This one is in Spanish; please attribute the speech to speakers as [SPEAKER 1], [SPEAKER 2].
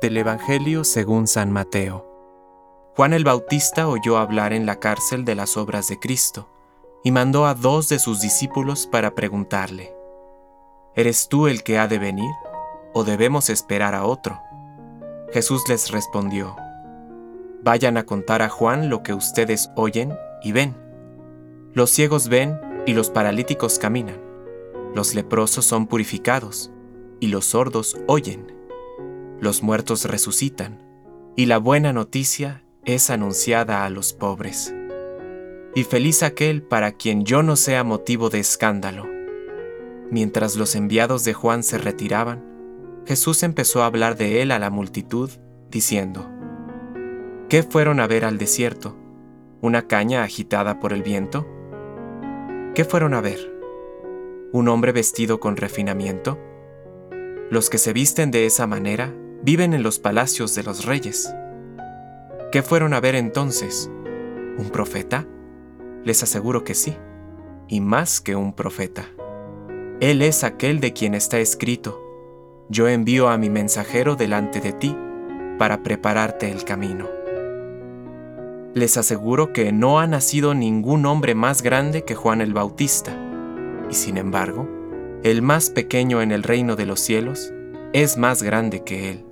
[SPEAKER 1] Del Evangelio según San Mateo. Juan el Bautista oyó hablar en la cárcel de las obras de Cristo y mandó a dos de sus discípulos para preguntarle, ¿Eres tú el que ha de venir o debemos esperar a otro? Jesús les respondió, Vayan a contar a Juan lo que ustedes oyen y ven. Los ciegos ven y los paralíticos caminan. Los leprosos son purificados y los sordos oyen. Los muertos resucitan y la buena noticia es anunciada a los pobres. Y feliz aquel para quien yo no sea motivo de escándalo. Mientras los enviados de Juan se retiraban, Jesús empezó a hablar de él a la multitud, diciendo, ¿Qué fueron a ver al desierto? ¿Una caña agitada por el viento? ¿Qué fueron a ver? ¿Un hombre vestido con refinamiento? Los que se visten de esa manera viven en los palacios de los reyes. ¿Qué fueron a ver entonces? ¿Un profeta? Les aseguro que sí, y más que un profeta. Él es aquel de quien está escrito, yo envío a mi mensajero delante de ti para prepararte el camino. Les aseguro que no ha nacido ningún hombre más grande que Juan el Bautista, y sin embargo, el más pequeño en el reino de los cielos es más grande que él.